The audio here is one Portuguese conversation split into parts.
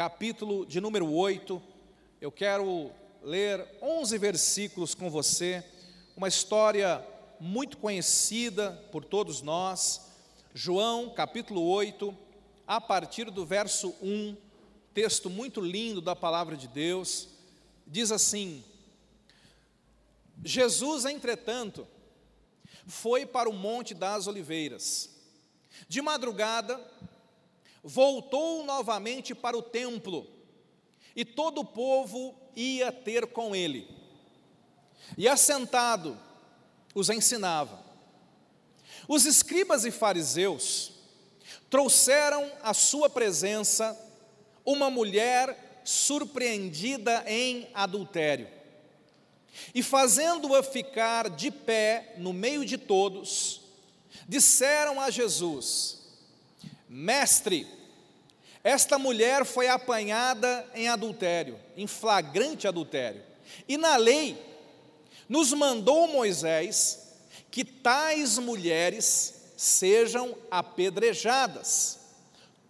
capítulo de número 8. Eu quero ler 11 versículos com você, uma história muito conhecida por todos nós. João, capítulo 8, a partir do verso 1, texto muito lindo da palavra de Deus, diz assim: Jesus, entretanto, foi para o Monte das Oliveiras. De madrugada, voltou novamente para o templo, e todo o povo ia ter com ele. E assentado, os ensinava. Os escribas e fariseus trouxeram à sua presença uma mulher surpreendida em adultério. E fazendo-a ficar de pé no meio de todos, disseram a Jesus: Mestre, esta mulher foi apanhada em adultério, em flagrante adultério. E na lei, nos mandou Moisés que tais mulheres sejam apedrejadas.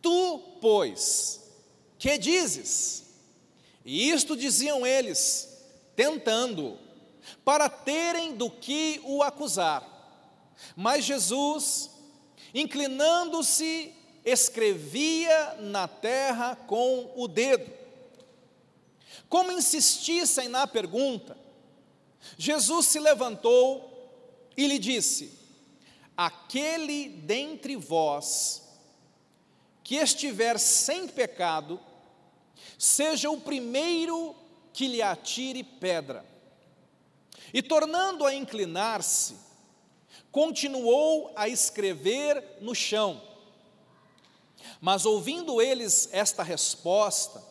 Tu, pois, que dizes? E isto diziam eles, tentando, para terem do que o acusar. Mas Jesus, inclinando-se, escrevia na terra com o dedo. Como insistissem na pergunta, Jesus se levantou e lhe disse: Aquele dentre vós que estiver sem pecado, seja o primeiro que lhe atire pedra. E tornando a inclinar-se, continuou a escrever no chão. Mas ouvindo eles esta resposta,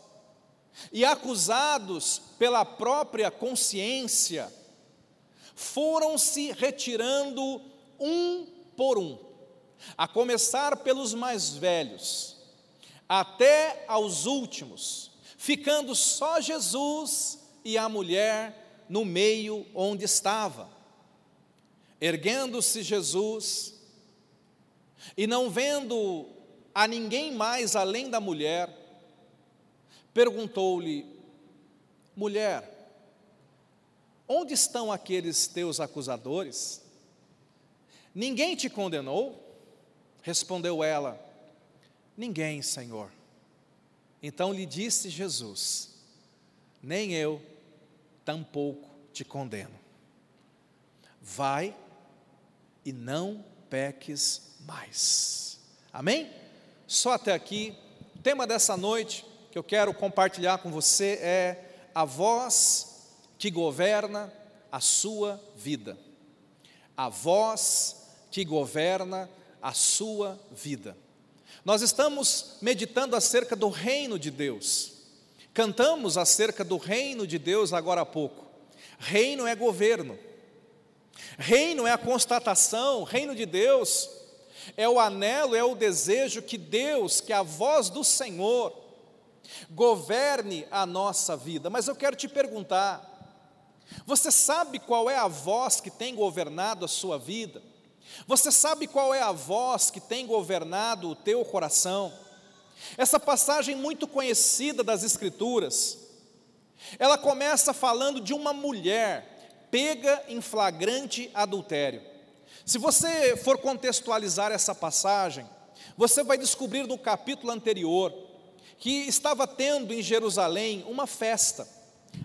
e acusados pela própria consciência, foram se retirando um por um, a começar pelos mais velhos, até aos últimos, ficando só Jesus e a mulher no meio onde estava. Erguendo-se Jesus, e não vendo a ninguém mais além da mulher, perguntou-lhe: Mulher, onde estão aqueles teus acusadores? Ninguém te condenou? Respondeu ela: Ninguém, Senhor. Então lhe disse Jesus: Nem eu tampouco te condeno. Vai e não peques mais. Amém? Só até aqui. O tema dessa noite que eu quero compartilhar com você é a voz que governa a sua vida. A voz que governa a sua vida. Nós estamos meditando acerca do reino de Deus. Cantamos acerca do reino de Deus agora há pouco. Reino é governo. Reino é a constatação, reino de Deus é o anelo, é o desejo que Deus, que a voz do Senhor, governe a nossa vida. Mas eu quero te perguntar: você sabe qual é a voz que tem governado a sua vida? Você sabe qual é a voz que tem governado o teu coração? Essa passagem muito conhecida das Escrituras, ela começa falando de uma mulher pega em flagrante adultério. Se você for contextualizar essa passagem, você vai descobrir no capítulo anterior que estava tendo em Jerusalém uma festa,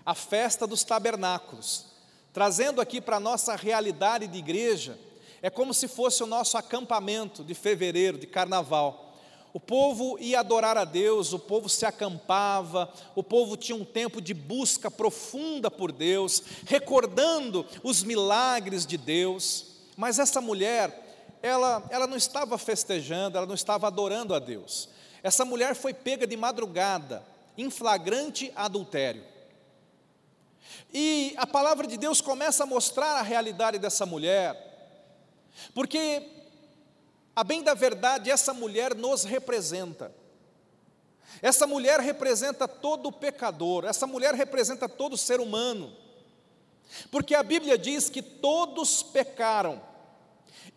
a festa dos tabernáculos. Trazendo aqui para a nossa realidade de igreja, é como se fosse o nosso acampamento de fevereiro, de carnaval. O povo ia adorar a Deus, o povo se acampava, o povo tinha um tempo de busca profunda por Deus, recordando os milagres de Deus. Mas essa mulher, ela, ela não estava festejando, ela não estava adorando a Deus. Essa mulher foi pega de madrugada, em flagrante adultério. E a palavra de Deus começa a mostrar a realidade dessa mulher, porque, a bem da verdade, essa mulher nos representa. Essa mulher representa todo pecador, essa mulher representa todo ser humano. Porque a Bíblia diz que todos pecaram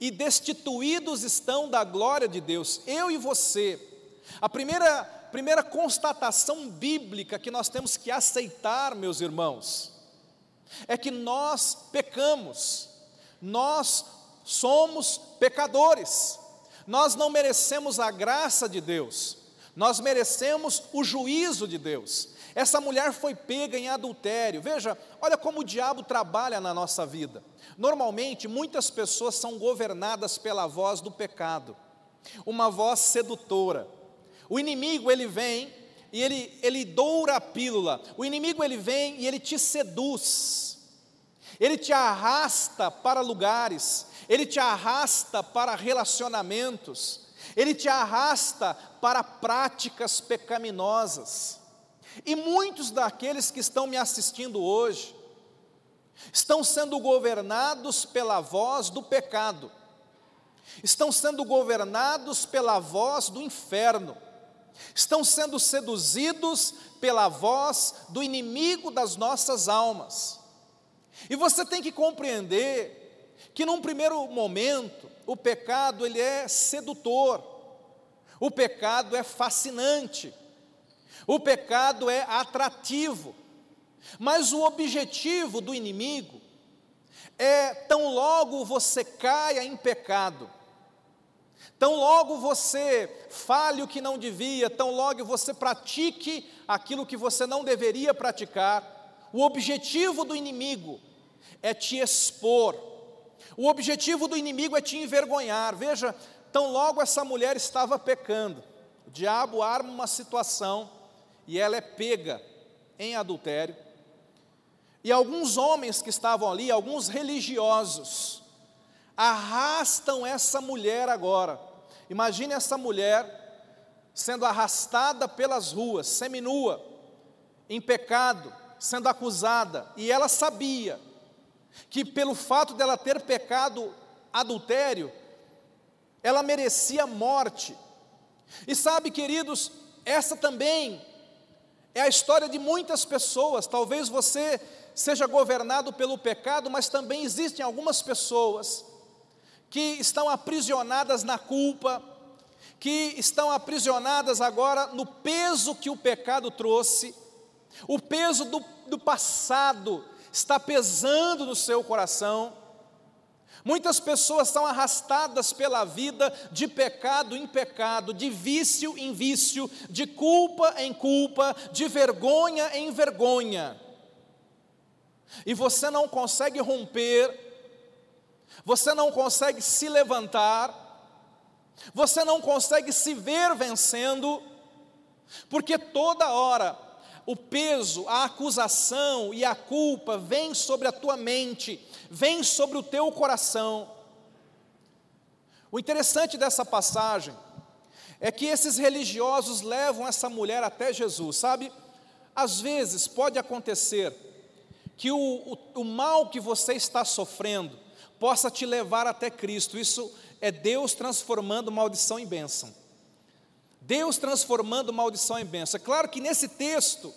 e destituídos estão da glória de Deus, eu e você. A primeira primeira constatação bíblica que nós temos que aceitar, meus irmãos, é que nós pecamos, nós somos pecadores, nós não merecemos a graça de Deus, nós merecemos o juízo de Deus. Essa mulher foi pega em adultério. Veja, olha como o diabo trabalha na nossa vida. Normalmente, muitas pessoas são governadas pela voz do pecado, uma voz sedutora. O inimigo, ele vem e ele, ele doura a pílula. O inimigo, ele vem e ele te seduz. Ele te arrasta para lugares, ele te arrasta para relacionamentos, ele te arrasta para práticas pecaminosas. E muitos daqueles que estão me assistindo hoje estão sendo governados pela voz do pecado, estão sendo governados pela voz do inferno, estão sendo seduzidos pela voz do inimigo das nossas almas. E você tem que compreender que num primeiro momento o pecado ele é sedutor, o pecado é fascinante, o pecado é atrativo, mas o objetivo do inimigo é tão logo você caia em pecado, tão logo você fale o que não devia, tão logo você pratique aquilo que você não deveria praticar, o objetivo do inimigo é te expor, o objetivo do inimigo é te envergonhar. Veja, tão logo essa mulher estava pecando, o diabo arma uma situação e ela é pega em adultério. E alguns homens que estavam ali, alguns religiosos, arrastam essa mulher agora. Imagine essa mulher sendo arrastada pelas ruas, seminua, em pecado, sendo acusada, e ela sabia que pelo fato dela ter pecado adultério, ela merecia morte. E sabe, queridos, essa também é a história de muitas pessoas. Talvez você seja governado pelo pecado, mas também existem algumas pessoas que estão aprisionadas na culpa, que estão aprisionadas agora no peso que o pecado trouxe, o peso do, do passado está pesando no seu coração. Muitas pessoas são arrastadas pela vida de pecado em pecado, de vício em vício, de culpa em culpa, de vergonha em vergonha. E você não consegue romper, você não consegue se levantar, você não consegue se ver vencendo, porque toda hora o peso, a acusação e a culpa vem sobre a tua mente, vem sobre o teu coração. O interessante dessa passagem é que esses religiosos levam essa mulher até Jesus, sabe? Às vezes pode acontecer que o, o, o mal que você está sofrendo possa te levar até Cristo, isso é Deus transformando maldição em bênção. Deus transformando maldição em bênção. É claro que nesse texto,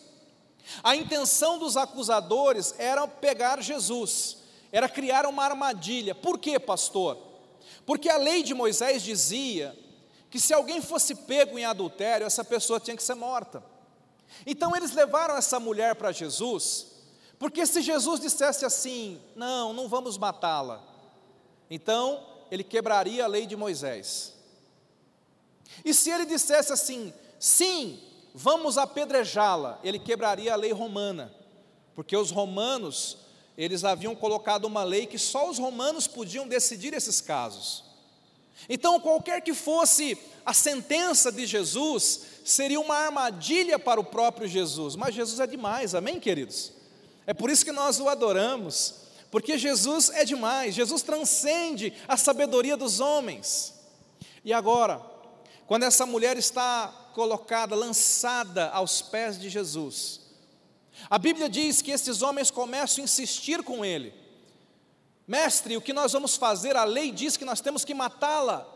a intenção dos acusadores era pegar Jesus, era criar uma armadilha. Por quê, pastor? Porque a lei de Moisés dizia que se alguém fosse pego em adultério, essa pessoa tinha que ser morta. Então eles levaram essa mulher para Jesus, porque se Jesus dissesse assim: não, não vamos matá-la, então ele quebraria a lei de Moisés. E se ele dissesse assim, sim, vamos apedrejá-la, ele quebraria a lei romana, porque os romanos, eles haviam colocado uma lei que só os romanos podiam decidir esses casos. Então, qualquer que fosse a sentença de Jesus, seria uma armadilha para o próprio Jesus, mas Jesus é demais, amém, queridos? É por isso que nós o adoramos, porque Jesus é demais, Jesus transcende a sabedoria dos homens. E agora, quando essa mulher está colocada, lançada aos pés de Jesus, a Bíblia diz que esses homens começam a insistir com ele. Mestre, o que nós vamos fazer? A lei diz que nós temos que matá-la.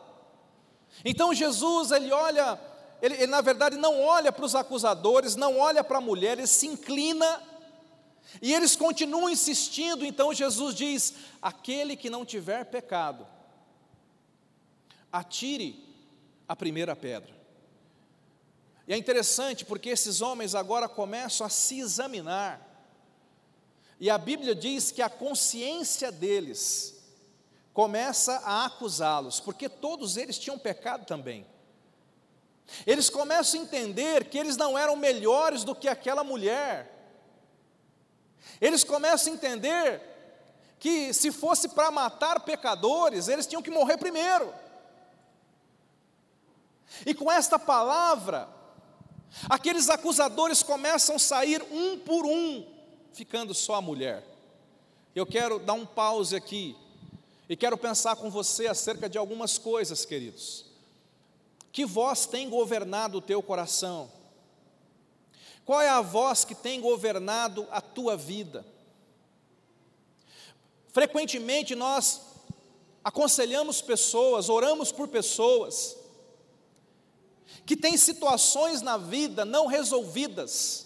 Então Jesus, ele olha, ele, ele, na verdade não olha para os acusadores, não olha para a mulher, ele se inclina e eles continuam insistindo. Então Jesus diz: aquele que não tiver pecado, atire a primeira pedra. E é interessante porque esses homens agora começam a se examinar. E a Bíblia diz que a consciência deles começa a acusá-los, porque todos eles tinham pecado também. Eles começam a entender que eles não eram melhores do que aquela mulher. Eles começam a entender que se fosse para matar pecadores, eles tinham que morrer primeiro. E com esta palavra, aqueles acusadores começam a sair um por um, ficando só a mulher. Eu quero dar um pause aqui e quero pensar com você acerca de algumas coisas, queridos. Que voz tem governado o teu coração? Qual é a voz que tem governado a tua vida? Frequentemente nós aconselhamos pessoas, oramos por pessoas, que têm situações na vida não resolvidas.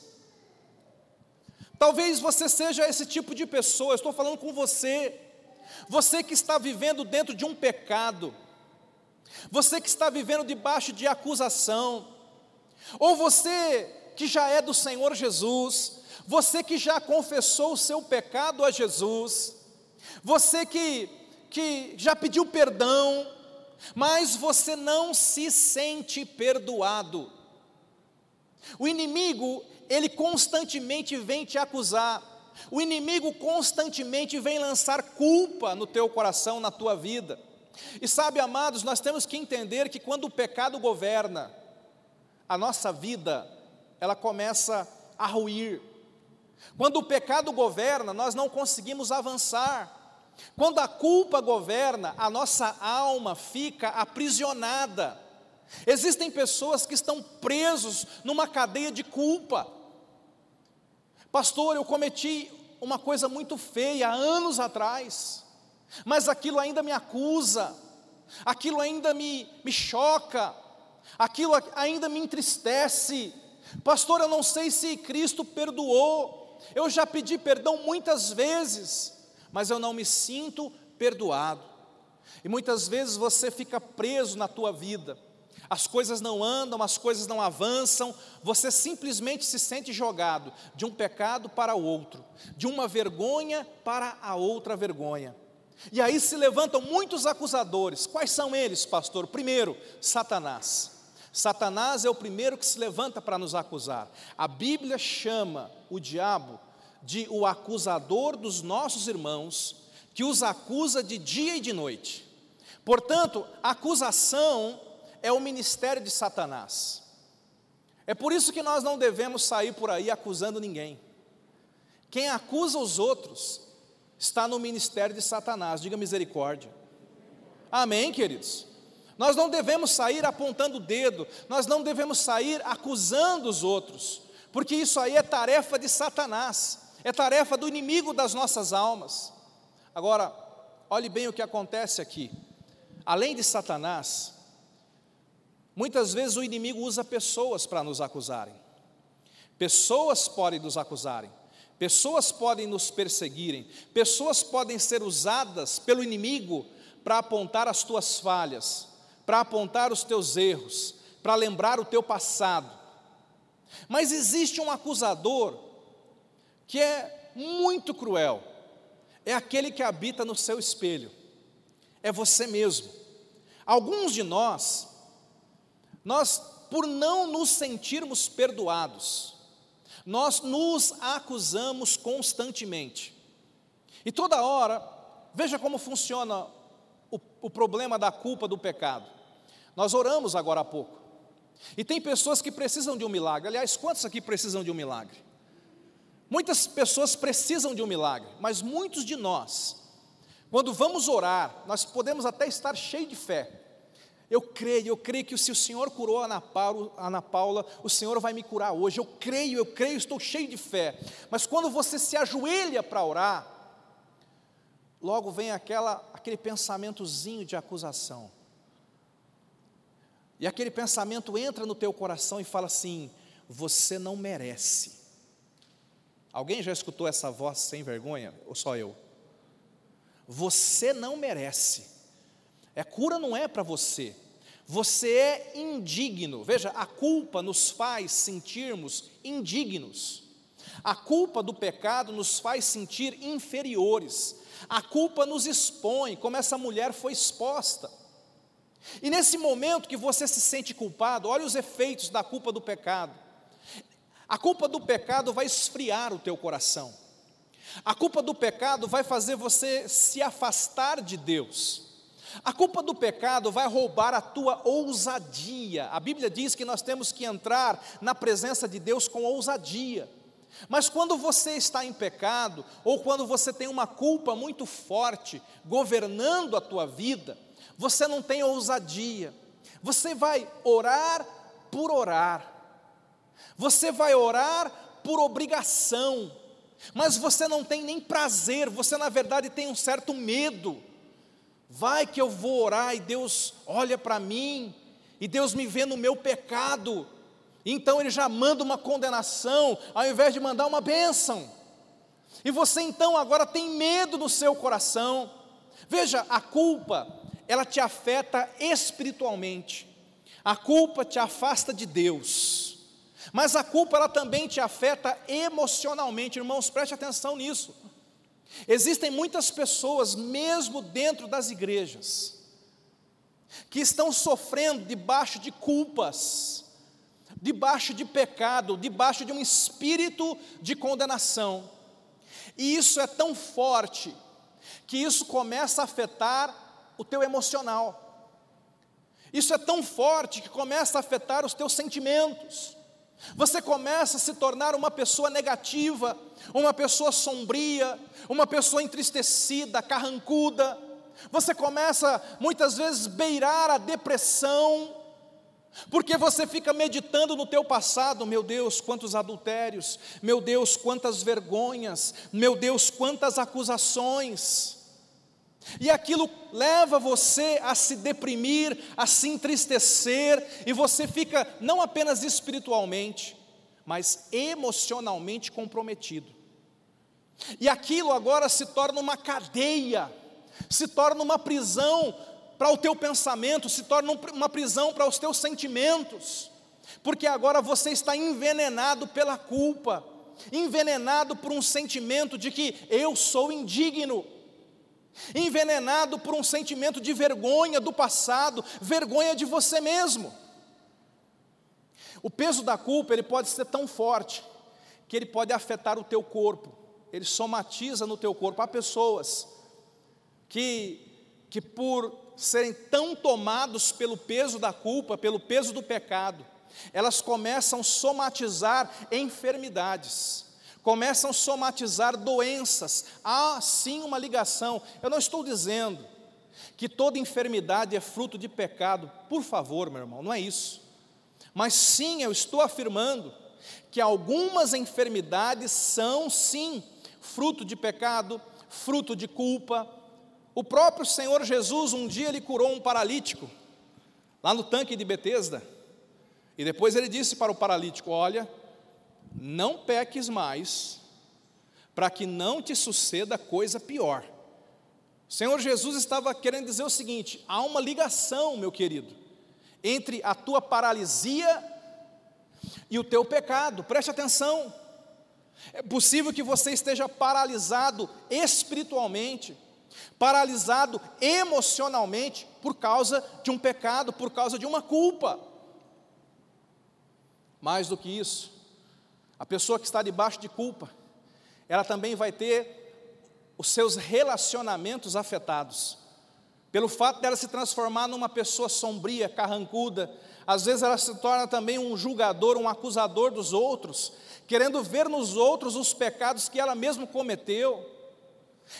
Talvez você seja esse tipo de pessoa, estou falando com você, você que está vivendo dentro de um pecado, você que está vivendo debaixo de acusação, ou você que já é do Senhor Jesus, você que já confessou o seu pecado a Jesus, você que, que já pediu perdão, mas você não se sente perdoado. O inimigo, ele constantemente vem te acusar, o inimigo constantemente vem lançar culpa no teu coração, na tua vida. E sabe, amados, nós temos que entender que quando o pecado governa a nossa vida, ela começa a ruir. Quando o pecado governa, nós não conseguimos avançar. Quando a culpa governa, a nossa alma fica aprisionada. Existem pessoas que estão presos numa cadeia de culpa. Pastor, eu cometi uma coisa muito feia há anos atrás mas aquilo ainda me acusa, aquilo ainda me, me choca, aquilo ainda me entristece. Pastor, eu não sei se Cristo perdoou, eu já pedi perdão muitas vezes, mas eu não me sinto perdoado. E muitas vezes você fica preso na tua vida, as coisas não andam, as coisas não avançam, você simplesmente se sente jogado de um pecado para o outro, de uma vergonha para a outra vergonha. E aí se levantam muitos acusadores. Quais são eles, pastor? Primeiro, Satanás. Satanás é o primeiro que se levanta para nos acusar. A Bíblia chama o diabo de o acusador dos nossos irmãos, que os acusa de dia e de noite. Portanto, acusação é o ministério de Satanás. É por isso que nós não devemos sair por aí acusando ninguém. Quem acusa os outros está no ministério de Satanás, diga misericórdia. Amém, queridos? Nós não devemos sair apontando o dedo, nós não devemos sair acusando os outros, porque isso aí é tarefa de Satanás, é tarefa do inimigo das nossas almas. Agora, olhe bem o que acontece aqui. Além de Satanás, muitas vezes o inimigo usa pessoas para nos acusarem. Pessoas podem nos acusarem. Pessoas podem nos perseguirem, pessoas podem ser usadas pelo inimigo para apontar as tuas falhas, para apontar os teus erros, para lembrar o teu passado. Mas existe um acusador que é muito cruel, é aquele que habita no seu espelho, é você mesmo. Alguns de nós, nós, por não nos sentirmos perdoados, nós nos acusamos constantemente. E toda hora, veja como funciona o, o problema da culpa do pecado. Nós oramos agora há pouco. E tem pessoas que precisam de um milagre. Aliás, quantos aqui precisam de um milagre? Muitas pessoas precisam de um milagre, mas muitos de nós, quando vamos orar, nós podemos até estar cheios de fé, eu creio, eu creio que se o Senhor curou a Ana Paula, Ana Paula, o Senhor vai me curar hoje. Eu creio, eu creio, estou cheio de fé. Mas quando você se ajoelha para orar, logo vem aquela, aquele pensamentozinho de acusação. E aquele pensamento entra no teu coração e fala assim: você não merece. Alguém já escutou essa voz sem vergonha? Ou só eu? Você não merece. A cura não é para você. você é indigno. Veja, a culpa nos faz sentirmos indignos. A culpa do pecado nos faz sentir inferiores. A culpa nos expõe, como essa mulher foi exposta. E nesse momento que você se sente culpado, olha os efeitos da culpa do pecado. A culpa do pecado vai esfriar o teu coração. A culpa do pecado vai fazer você se afastar de Deus. A culpa do pecado vai roubar a tua ousadia. A Bíblia diz que nós temos que entrar na presença de Deus com ousadia. Mas quando você está em pecado, ou quando você tem uma culpa muito forte governando a tua vida, você não tem ousadia. Você vai orar por orar. Você vai orar por obrigação. Mas você não tem nem prazer, você na verdade tem um certo medo. Vai que eu vou orar e Deus olha para mim, e Deus me vê no meu pecado, então Ele já manda uma condenação, ao invés de mandar uma bênção. E você então agora tem medo no seu coração. Veja, a culpa, ela te afeta espiritualmente. A culpa te afasta de Deus. Mas a culpa ela também te afeta emocionalmente. Irmãos, preste atenção nisso. Existem muitas pessoas, mesmo dentro das igrejas, que estão sofrendo debaixo de culpas, debaixo de pecado, debaixo de um espírito de condenação. E isso é tão forte que isso começa a afetar o teu emocional. Isso é tão forte que começa a afetar os teus sentimentos. Você começa a se tornar uma pessoa negativa, uma pessoa sombria, uma pessoa entristecida, carrancuda. Você começa muitas vezes beirar a depressão, porque você fica meditando no teu passado, meu Deus, quantos adultérios, meu Deus, quantas vergonhas, meu Deus, quantas acusações. E aquilo leva você a se deprimir, a se entristecer, e você fica não apenas espiritualmente, mas emocionalmente comprometido. E aquilo agora se torna uma cadeia, se torna uma prisão para o teu pensamento, se torna uma prisão para os teus sentimentos, porque agora você está envenenado pela culpa, envenenado por um sentimento de que eu sou indigno envenenado por um sentimento de vergonha do passado, vergonha de você mesmo. O peso da culpa, ele pode ser tão forte que ele pode afetar o teu corpo. Ele somatiza no teu corpo. Há pessoas que que por serem tão tomados pelo peso da culpa, pelo peso do pecado, elas começam a somatizar enfermidades começam a somatizar doenças. Há sim uma ligação. Eu não estou dizendo que toda enfermidade é fruto de pecado, por favor, meu irmão, não é isso. Mas sim, eu estou afirmando que algumas enfermidades são sim fruto de pecado, fruto de culpa. O próprio Senhor Jesus, um dia, ele curou um paralítico, lá no tanque de Betesda, e depois ele disse para o paralítico: Olha, não peques mais, para que não te suceda coisa pior. O Senhor Jesus estava querendo dizer o seguinte: há uma ligação, meu querido, entre a tua paralisia e o teu pecado, preste atenção. É possível que você esteja paralisado espiritualmente, paralisado emocionalmente, por causa de um pecado, por causa de uma culpa. Mais do que isso, a pessoa que está debaixo de culpa, ela também vai ter os seus relacionamentos afetados. Pelo fato dela se transformar numa pessoa sombria, carrancuda, às vezes ela se torna também um julgador, um acusador dos outros, querendo ver nos outros os pecados que ela mesma cometeu.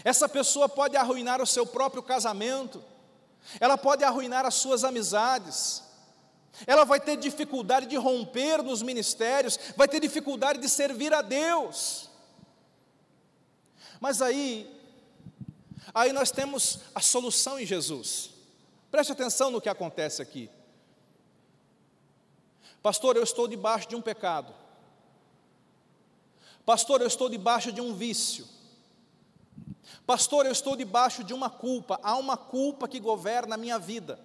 Essa pessoa pode arruinar o seu próprio casamento, ela pode arruinar as suas amizades, ela vai ter dificuldade de romper nos ministérios, vai ter dificuldade de servir a Deus. Mas aí, aí nós temos a solução em Jesus. Preste atenção no que acontece aqui. Pastor, eu estou debaixo de um pecado. Pastor, eu estou debaixo de um vício. Pastor, eu estou debaixo de uma culpa. Há uma culpa que governa a minha vida.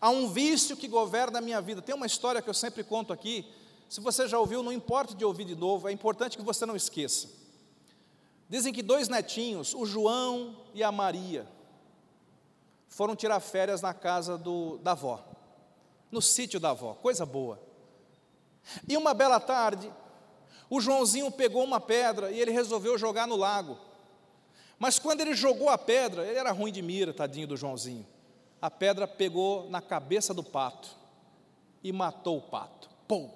Há um vício que governa a minha vida. Tem uma história que eu sempre conto aqui. Se você já ouviu, não importa de ouvir de novo, é importante que você não esqueça. Dizem que dois netinhos, o João e a Maria, foram tirar férias na casa do, da avó, no sítio da avó, coisa boa. E uma bela tarde, o Joãozinho pegou uma pedra e ele resolveu jogar no lago. Mas quando ele jogou a pedra, ele era ruim de mira, tadinho do Joãozinho. A pedra pegou na cabeça do pato e matou o pato. Pum!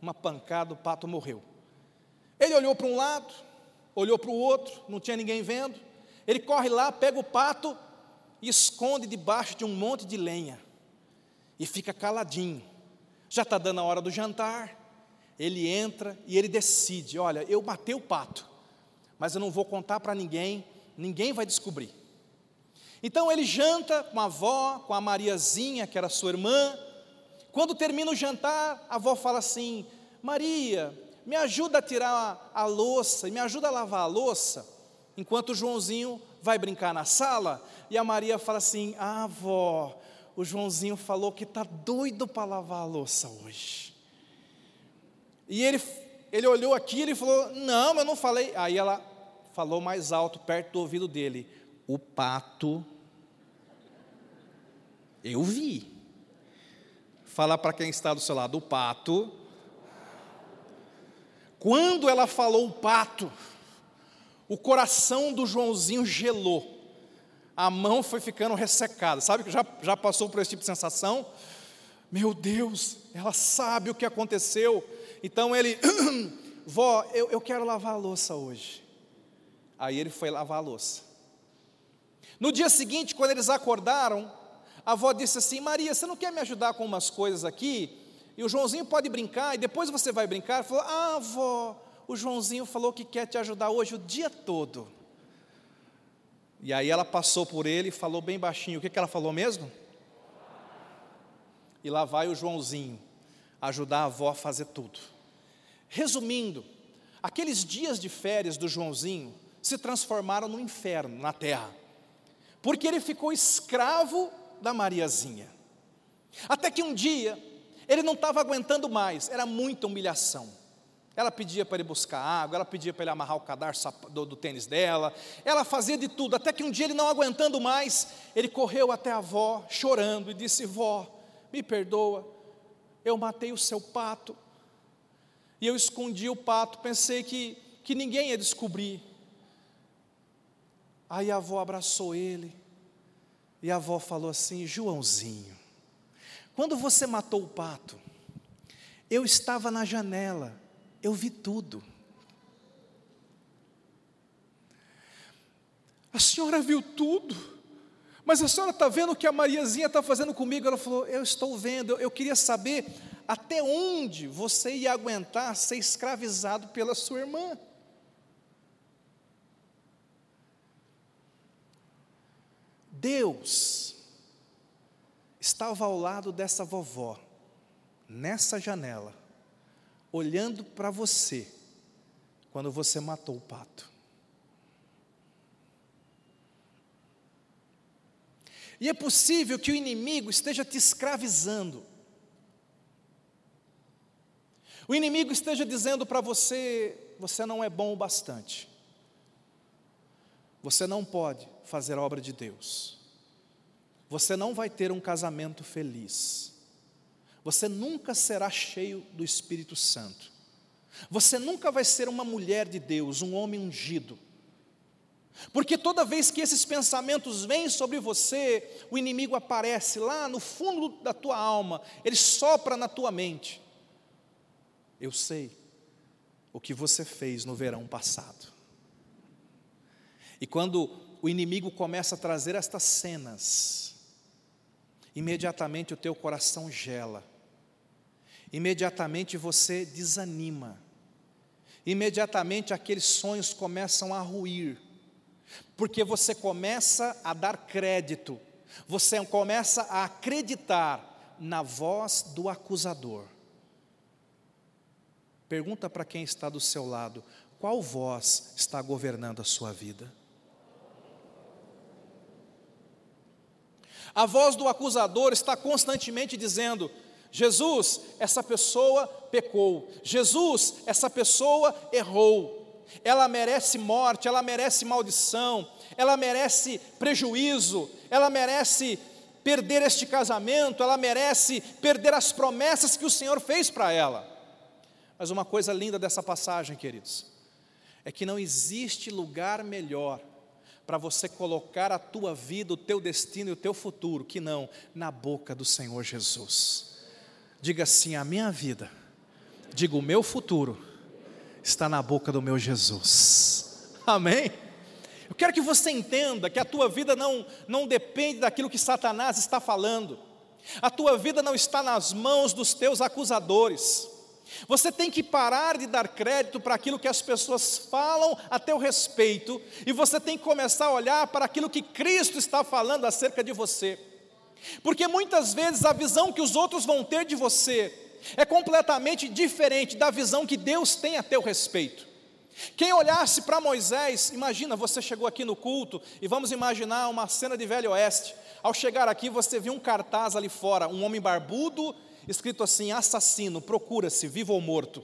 Uma pancada, o pato morreu. Ele olhou para um lado, olhou para o outro, não tinha ninguém vendo. Ele corre lá, pega o pato e esconde debaixo de um monte de lenha. E fica caladinho. Já está dando a hora do jantar. Ele entra e ele decide: olha, eu matei o pato, mas eu não vou contar para ninguém, ninguém vai descobrir. Então ele janta com a avó, com a Mariazinha, que era sua irmã. Quando termina o jantar, a avó fala assim: Maria, me ajuda a tirar a, a louça, me ajuda a lavar a louça, enquanto o Joãozinho vai brincar na sala. E a Maria fala assim: Ah, avó, o Joãozinho falou que está doido para lavar a louça hoje. E ele, ele olhou aqui e falou: Não, eu não falei. Aí ela falou mais alto, perto do ouvido dele: O pato, eu vi. Falar para quem está do seu lado: O pato. Quando ela falou o pato, o coração do Joãozinho gelou a mão foi ficando ressecada. Sabe que já, já passou por esse tipo de sensação? Meu Deus, ela sabe o que aconteceu. Então ele, vó, eu, eu quero lavar a louça hoje. Aí ele foi lavar a louça. No dia seguinte, quando eles acordaram, a avó disse assim: Maria, você não quer me ajudar com umas coisas aqui? E o Joãozinho pode brincar, e depois você vai brincar. Ele falou: Ah, avó, o Joãozinho falou que quer te ajudar hoje o dia todo. E aí ela passou por ele e falou bem baixinho: O que, que ela falou mesmo? E lá vai o Joãozinho ajudar a avó a fazer tudo. Resumindo, aqueles dias de férias do Joãozinho se transformaram no inferno na terra, porque ele ficou escravo da Mariazinha. Até que um dia ele não estava aguentando mais, era muita humilhação. Ela pedia para ele buscar água, ela pedia para ele amarrar o cadarço do, do, tênis dela, ela fazia de tudo, até que um dia ele não aguentando mais, ele correu até a avó, chorando, e disse: Vó, me perdoa, eu matei o seu pato, e eu escondi o pato, pensei que, que ninguém ia descobrir. Aí a avó abraçou ele, e a avó falou assim: Joãozinho, quando você matou o pato, eu estava na janela, eu vi tudo. A senhora viu tudo, mas a senhora está vendo o que a Mariazinha está fazendo comigo? Ela falou: Eu estou vendo, eu, eu queria saber até onde você ia aguentar ser escravizado pela sua irmã. Deus estava ao lado dessa vovó, nessa janela, olhando para você quando você matou o pato. E é possível que o inimigo esteja te escravizando. O inimigo esteja dizendo para você: você não é bom o bastante. Você não pode fazer a obra de Deus. Você não vai ter um casamento feliz. Você nunca será cheio do Espírito Santo. Você nunca vai ser uma mulher de Deus, um homem ungido. Porque toda vez que esses pensamentos vêm sobre você, o inimigo aparece lá no fundo da tua alma, ele sopra na tua mente. Eu sei o que você fez no verão passado. E quando o inimigo começa a trazer estas cenas, imediatamente o teu coração gela imediatamente você desanima, imediatamente aqueles sonhos começam a ruir, porque você começa a dar crédito, você começa a acreditar na voz do acusador. Pergunta para quem está do seu lado: qual voz está governando a sua vida? A voz do acusador está constantemente dizendo: Jesus, essa pessoa pecou. Jesus, essa pessoa errou. Ela merece morte, ela merece maldição, ela merece prejuízo, ela merece perder este casamento, ela merece perder as promessas que o Senhor fez para ela. Mas uma coisa linda dessa passagem, queridos, é que não existe lugar melhor para você colocar a tua vida, o teu destino e o teu futuro, que não na boca do Senhor Jesus. Diga assim: a minha vida, diga o meu futuro, está na boca do meu Jesus. Amém? Eu quero que você entenda que a tua vida não, não depende daquilo que Satanás está falando, a tua vida não está nas mãos dos teus acusadores. Você tem que parar de dar crédito para aquilo que as pessoas falam a teu respeito, e você tem que começar a olhar para aquilo que Cristo está falando acerca de você. Porque muitas vezes a visão que os outros vão ter de você é completamente diferente da visão que Deus tem a teu respeito. Quem olhasse para Moisés, imagina, você chegou aqui no culto e vamos imaginar uma cena de Velho Oeste. Ao chegar aqui, você viu um cartaz ali fora, um homem barbudo escrito assim: assassino, procura-se, vivo ou morto.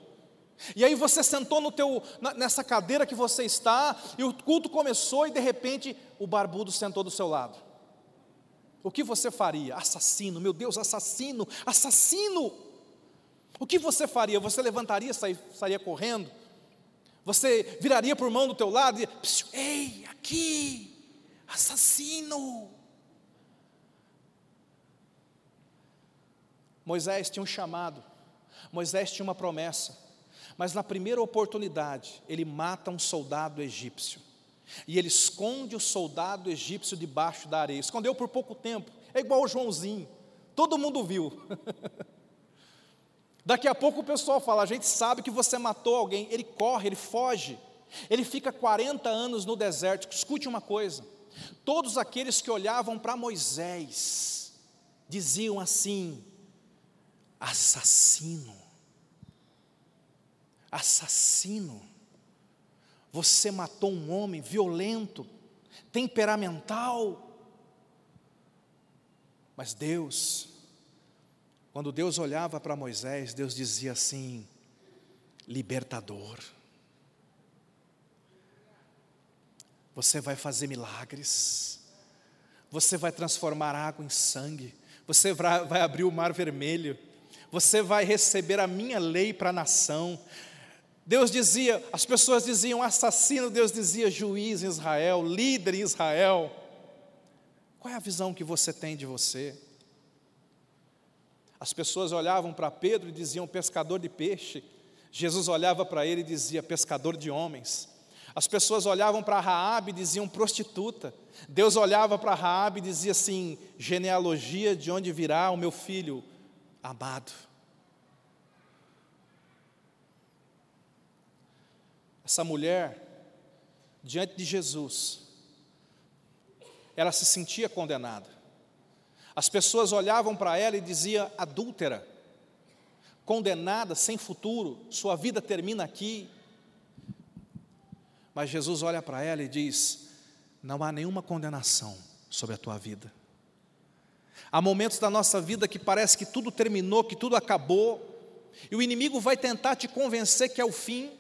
E aí você sentou no teu, nessa cadeira que você está, e o culto começou, e de repente o barbudo sentou do seu lado. O que você faria? Assassino, meu Deus, assassino, assassino! O que você faria? Você levantaria, sair, sairia correndo? Você viraria por mão do teu lado e ei, aqui, assassino! Moisés tinha um chamado, Moisés tinha uma promessa, mas na primeira oportunidade, ele mata um soldado egípcio. E ele esconde o soldado egípcio debaixo da areia. Escondeu por pouco tempo. É igual o Joãozinho. Todo mundo viu. Daqui a pouco o pessoal fala: a gente sabe que você matou alguém. Ele corre, ele foge. Ele fica 40 anos no deserto. Escute uma coisa: todos aqueles que olhavam para Moisés diziam assim: assassino, assassino, você matou um homem violento, temperamental. Mas Deus, quando Deus olhava para Moisés, Deus dizia assim: libertador. Você vai fazer milagres, você vai transformar água em sangue, você vai abrir o mar vermelho, você vai receber a minha lei para a nação. Deus dizia, as pessoas diziam assassino, Deus dizia juiz em Israel, líder em Israel. Qual é a visão que você tem de você? As pessoas olhavam para Pedro e diziam pescador de peixe. Jesus olhava para ele e dizia pescador de homens. As pessoas olhavam para Raabe e diziam prostituta. Deus olhava para Raabe e dizia assim: genealogia de onde virá o meu filho, amado. Essa mulher, diante de Jesus, ela se sentia condenada. As pessoas olhavam para ela e diziam adúltera, condenada, sem futuro, sua vida termina aqui. Mas Jesus olha para ela e diz: não há nenhuma condenação sobre a tua vida. Há momentos da nossa vida que parece que tudo terminou, que tudo acabou, e o inimigo vai tentar te convencer que é o fim,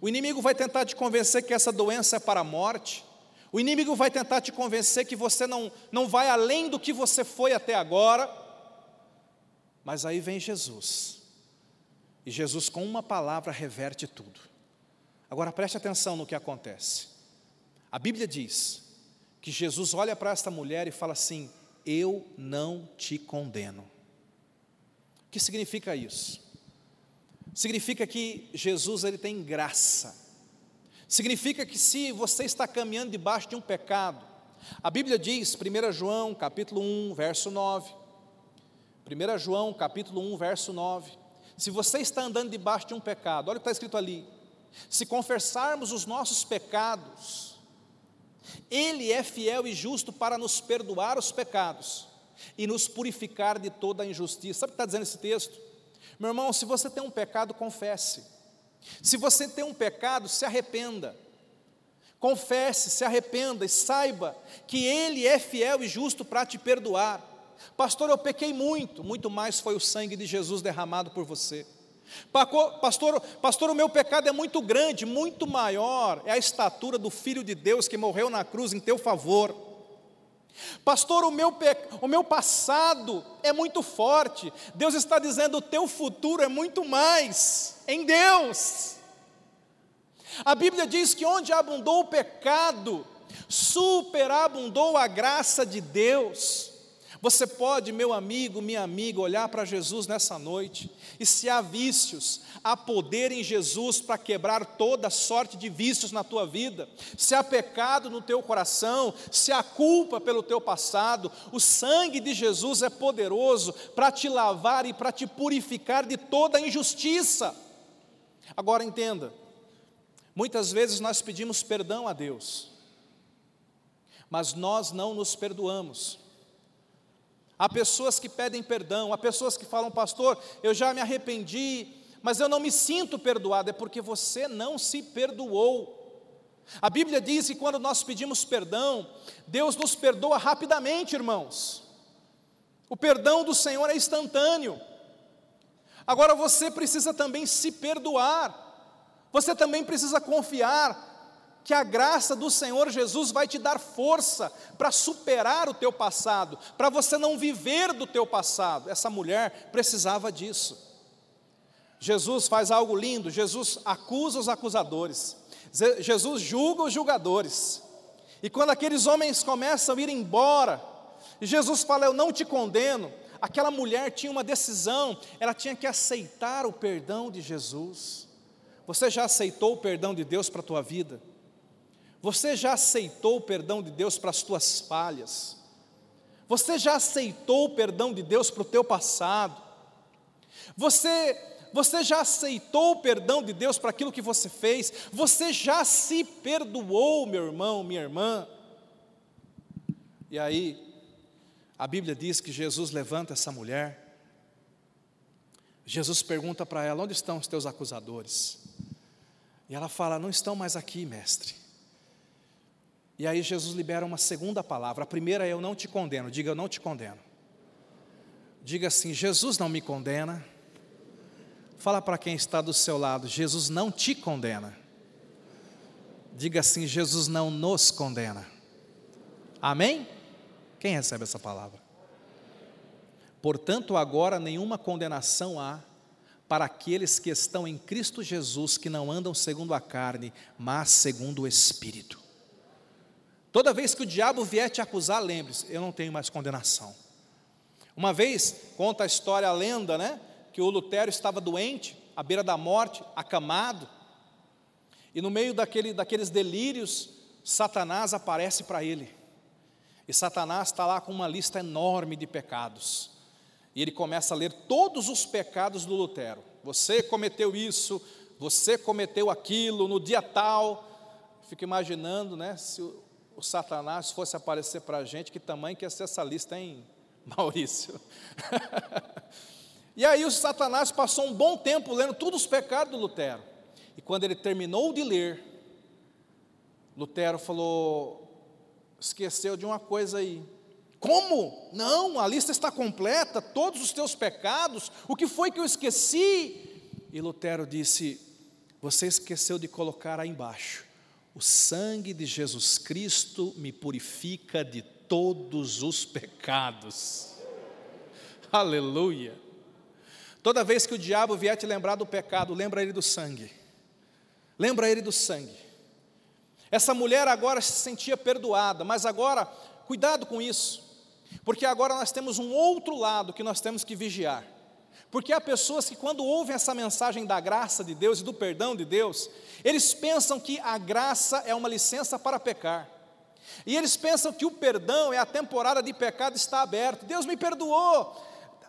o inimigo vai tentar te convencer que essa doença é para a morte, o inimigo vai tentar te convencer que você não, não vai além do que você foi até agora, mas aí vem Jesus, e Jesus, com uma palavra, reverte tudo. Agora preste atenção no que acontece. A Bíblia diz que Jesus olha para esta mulher e fala assim: eu não te condeno. O que significa isso? Significa que Jesus ele tem graça. Significa que se você está caminhando debaixo de um pecado, a Bíblia diz, 1 João, capítulo 1, verso 9. 1 João, capítulo 1, verso 9. Se você está andando debaixo de um pecado, olha o que está escrito ali. Se confessarmos os nossos pecados, ele é fiel e justo para nos perdoar os pecados e nos purificar de toda a injustiça. Sabe o que está dizendo esse texto? Meu irmão, se você tem um pecado, confesse. Se você tem um pecado, se arrependa. Confesse, se arrependa e saiba que Ele é fiel e justo para te perdoar. Pastor, eu pequei muito, muito mais foi o sangue de Jesus derramado por você. Pastor, pastor, o meu pecado é muito grande, muito maior, é a estatura do Filho de Deus que morreu na cruz em teu favor. Pastor, o meu, o meu passado é muito forte, Deus está dizendo: o teu futuro é muito mais em Deus. A Bíblia diz que onde abundou o pecado, superabundou a graça de Deus. Você pode, meu amigo, minha amiga, olhar para Jesus nessa noite, e se há vícios, há poder em Jesus para quebrar toda sorte de vícios na tua vida. Se há pecado no teu coração, se há culpa pelo teu passado, o sangue de Jesus é poderoso para te lavar e para te purificar de toda injustiça. Agora entenda, muitas vezes nós pedimos perdão a Deus, mas nós não nos perdoamos. Há pessoas que pedem perdão, há pessoas que falam, pastor, eu já me arrependi, mas eu não me sinto perdoado, é porque você não se perdoou. A Bíblia diz que quando nós pedimos perdão, Deus nos perdoa rapidamente, irmãos. O perdão do Senhor é instantâneo. Agora você precisa também se perdoar, você também precisa confiar que a graça do Senhor Jesus vai te dar força para superar o teu passado, para você não viver do teu passado. Essa mulher precisava disso. Jesus faz algo lindo, Jesus acusa os acusadores, Jesus julga os julgadores. E quando aqueles homens começam a ir embora, Jesus fala: Eu não te condeno. Aquela mulher tinha uma decisão, ela tinha que aceitar o perdão de Jesus. Você já aceitou o perdão de Deus para a tua vida? Você já aceitou o perdão de Deus para as tuas falhas? Você já aceitou o perdão de Deus para o teu passado? Você você já aceitou o perdão de Deus para aquilo que você fez? Você já se perdoou, meu irmão, minha irmã? E aí, a Bíblia diz que Jesus levanta essa mulher. Jesus pergunta para ela: Onde estão os teus acusadores? E ela fala: Não estão mais aqui, mestre. E aí Jesus libera uma segunda palavra. A primeira é eu não te condeno. Diga eu não te condeno. Diga assim: Jesus não me condena. Fala para quem está do seu lado: Jesus não te condena. Diga assim: Jesus não nos condena. Amém? Quem recebe essa palavra? Portanto, agora nenhuma condenação há para aqueles que estão em Cristo Jesus, que não andam segundo a carne, mas segundo o Espírito. Toda vez que o diabo vier te acusar, lembre-se, eu não tenho mais condenação. Uma vez, conta a história, a lenda, né? Que o Lutero estava doente, à beira da morte, acamado, e no meio daquele, daqueles delírios, Satanás aparece para ele. E Satanás está lá com uma lista enorme de pecados. E ele começa a ler todos os pecados do Lutero. Você cometeu isso, você cometeu aquilo no dia tal. Fico imaginando, né? Se o Satanás fosse aparecer para a gente, que tamanho que ia ser essa lista, hein, Maurício? e aí o Satanás passou um bom tempo lendo todos os pecados do Lutero. E quando ele terminou de ler, Lutero falou: esqueceu de uma coisa aí. Como? Não, a lista está completa, todos os teus pecados, o que foi que eu esqueci? E Lutero disse: Você esqueceu de colocar aí embaixo o sangue de Jesus Cristo me purifica de todos os pecados. Aleluia. Toda vez que o diabo vier te lembrar do pecado, lembra ele do sangue. Lembra ele do sangue. Essa mulher agora se sentia perdoada, mas agora, cuidado com isso, porque agora nós temos um outro lado que nós temos que vigiar. Porque há pessoas que, quando ouvem essa mensagem da graça de Deus e do perdão de Deus, eles pensam que a graça é uma licença para pecar. E eles pensam que o perdão é a temporada de pecado está aberto. Deus me perdoou.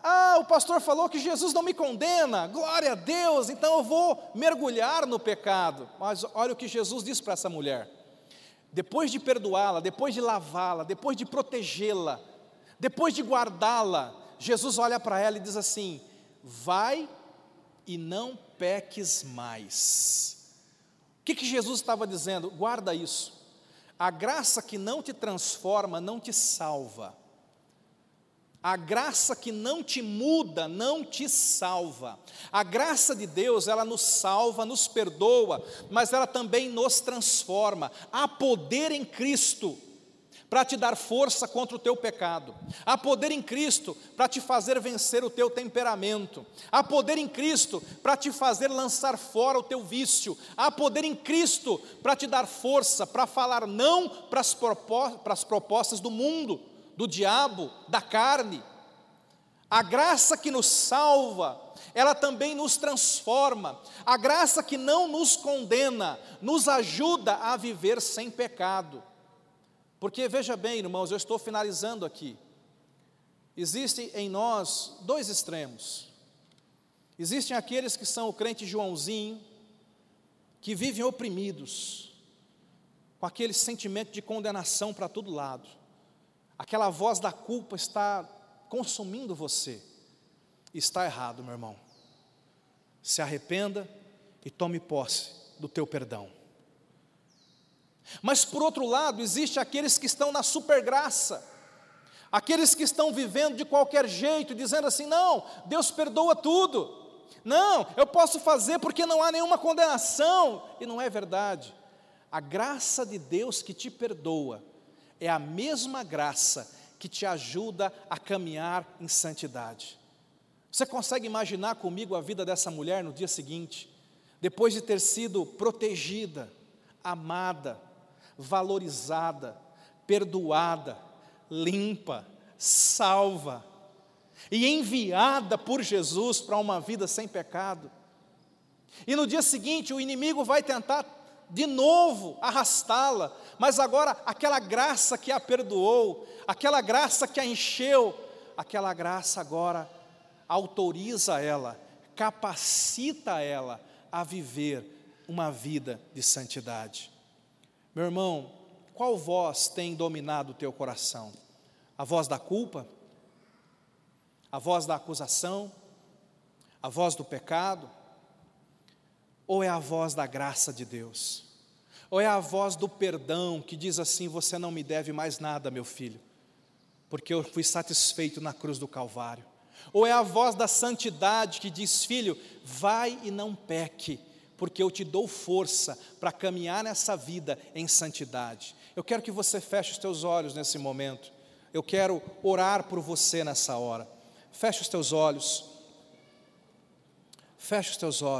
Ah, o pastor falou que Jesus não me condena. Glória a Deus, então eu vou mergulhar no pecado. Mas olha o que Jesus disse para essa mulher. Depois de perdoá-la, depois de lavá-la, depois de protegê-la, depois de guardá-la, Jesus olha para ela e diz assim: vai e não peques mais. O que, que Jesus estava dizendo? Guarda isso. A graça que não te transforma não te salva. A graça que não te muda não te salva. A graça de Deus, ela nos salva, nos perdoa, mas ela também nos transforma. Há poder em Cristo para te dar força contra o teu pecado. Há poder em Cristo para te fazer vencer o teu temperamento. Há poder em Cristo para te fazer lançar fora o teu vício. Há poder em Cristo para te dar força para falar não para as propostas do mundo do diabo, da carne. A graça que nos salva, ela também nos transforma. A graça que não nos condena, nos ajuda a viver sem pecado. Porque veja bem, irmãos, eu estou finalizando aqui. Existem em nós dois extremos. Existem aqueles que são o crente Joãozinho, que vivem oprimidos, com aquele sentimento de condenação para todo lado aquela voz da culpa está consumindo você, está errado, meu irmão. Se arrependa e tome posse do teu perdão. Mas por outro lado, existe aqueles que estão na supergraça, aqueles que estão vivendo de qualquer jeito, dizendo assim: não, Deus perdoa tudo, não, eu posso fazer porque não há nenhuma condenação, e não é verdade. A graça de Deus que te perdoa é a mesma graça que te ajuda a caminhar em santidade. Você consegue imaginar comigo a vida dessa mulher no dia seguinte, depois de ter sido protegida, amada, valorizada, perdoada, limpa, salva e enviada por Jesus para uma vida sem pecado. E no dia seguinte o inimigo vai tentar de novo arrastá-la, mas agora aquela graça que a perdoou, aquela graça que a encheu, aquela graça agora autoriza ela, capacita ela a viver uma vida de santidade. Meu irmão, qual voz tem dominado o teu coração? A voz da culpa? A voz da acusação? A voz do pecado? Ou é a voz da graça de Deus? Ou é a voz do perdão que diz assim: Você não me deve mais nada, meu filho, porque eu fui satisfeito na cruz do Calvário? Ou é a voz da santidade que diz: Filho, vai e não peque, porque eu te dou força para caminhar nessa vida em santidade. Eu quero que você feche os teus olhos nesse momento. Eu quero orar por você nessa hora. Feche os teus olhos. Feche os teus olhos.